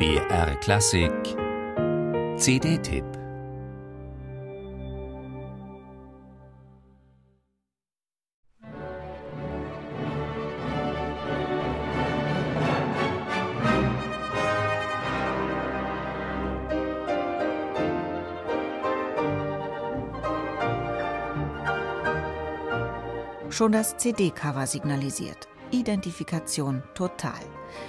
BR Klassik CD-Tipp Schon das CD-Cover signalisiert. Identifikation total.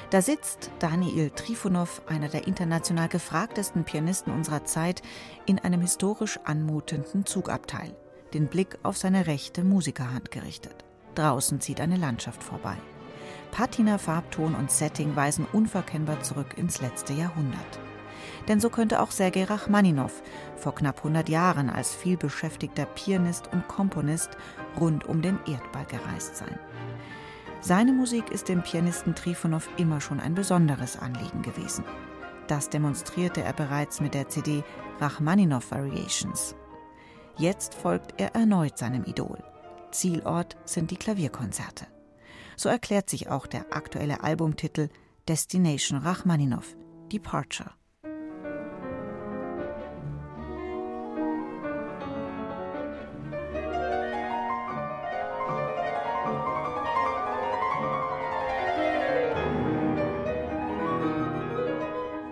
Da sitzt Daniil Trifonov, einer der international gefragtesten Pianisten unserer Zeit, in einem historisch anmutenden Zugabteil, den Blick auf seine rechte Musikerhand gerichtet. Draußen zieht eine Landschaft vorbei. Patina, Farbton und Setting weisen unverkennbar zurück ins letzte Jahrhundert. Denn so könnte auch Sergei Rachmaninow vor knapp 100 Jahren als vielbeschäftigter Pianist und Komponist rund um den Erdball gereist sein. Seine Musik ist dem Pianisten Trifonow immer schon ein besonderes Anliegen gewesen. Das demonstrierte er bereits mit der CD Rachmaninow Variations. Jetzt folgt er erneut seinem Idol. Zielort sind die Klavierkonzerte. So erklärt sich auch der aktuelle Albumtitel Destination Rachmaninow, Departure.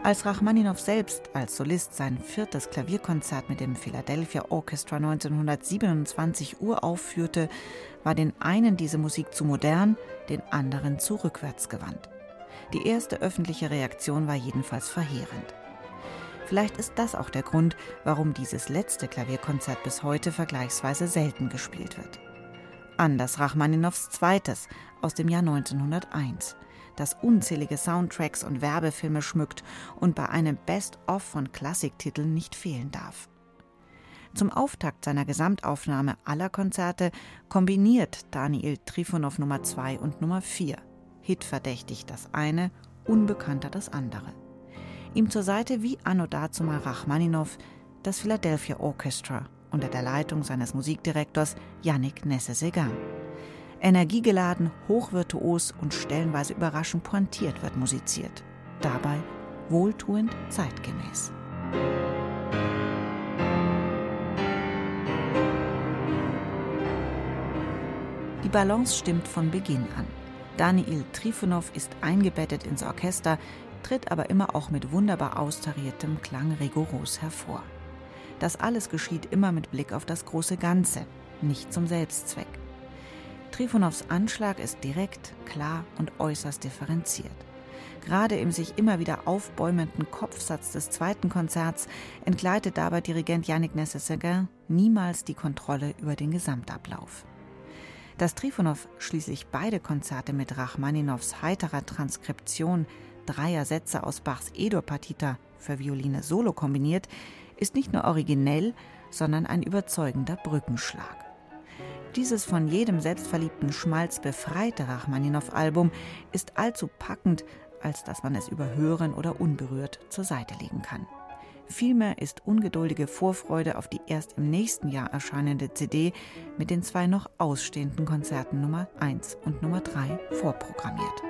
Als Rachmaninow selbst als Solist sein viertes Klavierkonzert mit dem Philadelphia Orchestra 1927 uraufführte, war den einen diese Musik zu modern, den anderen zu rückwärtsgewandt. Die erste öffentliche Reaktion war jedenfalls verheerend. Vielleicht ist das auch der Grund, warum dieses letzte Klavierkonzert bis heute vergleichsweise selten gespielt wird. Anders Rachmaninows zweites aus dem Jahr 1901 das unzählige Soundtracks und Werbefilme schmückt und bei einem Best-of von Klassiktiteln nicht fehlen darf. Zum Auftakt seiner Gesamtaufnahme aller Konzerte kombiniert Daniel Trifonov Nummer 2 und Nummer 4. Hitverdächtig das eine, unbekannter das andere. Ihm zur Seite wie anno dazumal Rachmaninow das Philadelphia Orchestra unter der Leitung seines Musikdirektors Yannick Nesse-Segan. Energiegeladen, hochvirtuos und stellenweise überraschend pointiert wird musiziert. Dabei wohltuend zeitgemäß. Die Balance stimmt von Beginn an. Daniil Trifonov ist eingebettet ins Orchester, tritt aber immer auch mit wunderbar austariertem Klang rigoros hervor. Das alles geschieht immer mit Blick auf das große Ganze, nicht zum Selbstzweck. Trifonows Anschlag ist direkt, klar und äußerst differenziert. Gerade im sich immer wieder aufbäumenden Kopfsatz des zweiten Konzerts entgleitet dabei Dirigent Yannick Nesse-Seguin niemals die Kontrolle über den Gesamtablauf. Dass Trifonow schließlich beide Konzerte mit Rachmaninows heiterer Transkription dreier Sätze aus Bachs Edo-Partita für Violine solo kombiniert, ist nicht nur originell, sondern ein überzeugender Brückenschlag. Dieses von jedem selbstverliebten Schmalz befreite Rachmaninow-Album ist allzu packend, als dass man es überhören oder unberührt zur Seite legen kann. Vielmehr ist ungeduldige Vorfreude auf die erst im nächsten Jahr erscheinende CD mit den zwei noch ausstehenden Konzerten Nummer 1 und Nummer 3 vorprogrammiert.